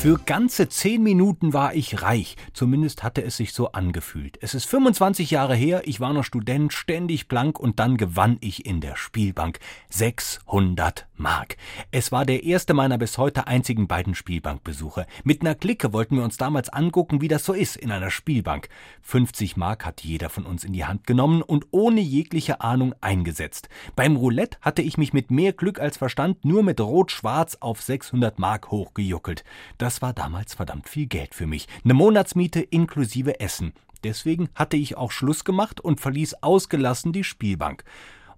Für ganze zehn Minuten war ich reich, zumindest hatte es sich so angefühlt. Es ist 25 Jahre her, ich war noch Student, ständig blank und dann gewann ich in der Spielbank 600 Mark. Es war der erste meiner bis heute einzigen beiden Spielbankbesuche. Mit einer Clique wollten wir uns damals angucken, wie das so ist in einer Spielbank. 50 Mark hat jeder von uns in die Hand genommen und ohne jegliche Ahnung eingesetzt. Beim Roulette hatte ich mich mit mehr Glück als Verstand nur mit Rot-Schwarz auf 600 Mark hochgejuckelt. Das das war damals verdammt viel Geld für mich. Eine Monatsmiete inklusive Essen. Deswegen hatte ich auch Schluss gemacht und verließ ausgelassen die Spielbank.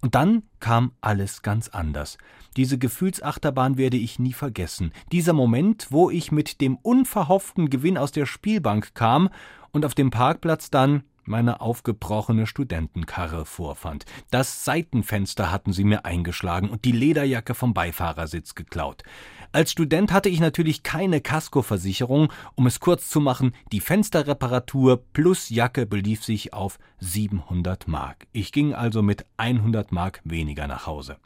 Und dann kam alles ganz anders. Diese Gefühlsachterbahn werde ich nie vergessen. Dieser Moment, wo ich mit dem unverhofften Gewinn aus der Spielbank kam und auf dem Parkplatz dann meine aufgebrochene Studentenkarre vorfand. Das Seitenfenster hatten sie mir eingeschlagen und die Lederjacke vom Beifahrersitz geklaut. Als Student hatte ich natürlich keine Kaskoversicherung. Um es kurz zu machen, die Fensterreparatur plus Jacke belief sich auf 700 Mark. Ich ging also mit 100 Mark weniger nach Hause.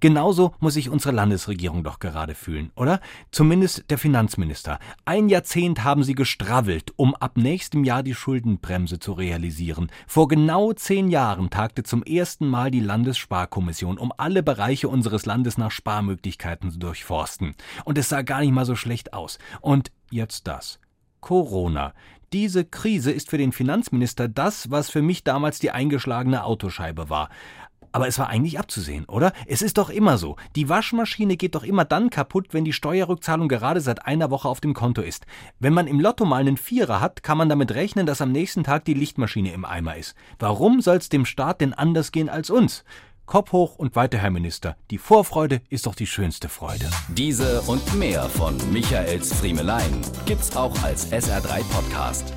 Genauso muss sich unsere Landesregierung doch gerade fühlen, oder? Zumindest der Finanzminister. Ein Jahrzehnt haben sie gestravelt, um ab nächstem Jahr die Schuldenbremse zu realisieren. Vor genau zehn Jahren tagte zum ersten Mal die Landessparkommission, um alle Bereiche unseres Landes nach Sparmöglichkeiten zu durchforsten. Und es sah gar nicht mal so schlecht aus. Und jetzt das. Corona. Diese Krise ist für den Finanzminister das, was für mich damals die eingeschlagene Autoscheibe war. Aber es war eigentlich abzusehen, oder? Es ist doch immer so. Die Waschmaschine geht doch immer dann kaputt, wenn die Steuerrückzahlung gerade seit einer Woche auf dem Konto ist. Wenn man im Lotto mal einen Vierer hat, kann man damit rechnen, dass am nächsten Tag die Lichtmaschine im Eimer ist. Warum soll's dem Staat denn anders gehen als uns? Kopf hoch und weiter, Herr Minister. Die Vorfreude ist doch die schönste Freude. Diese und mehr von Michaels Friemelein gibt's auch als SR3 Podcast.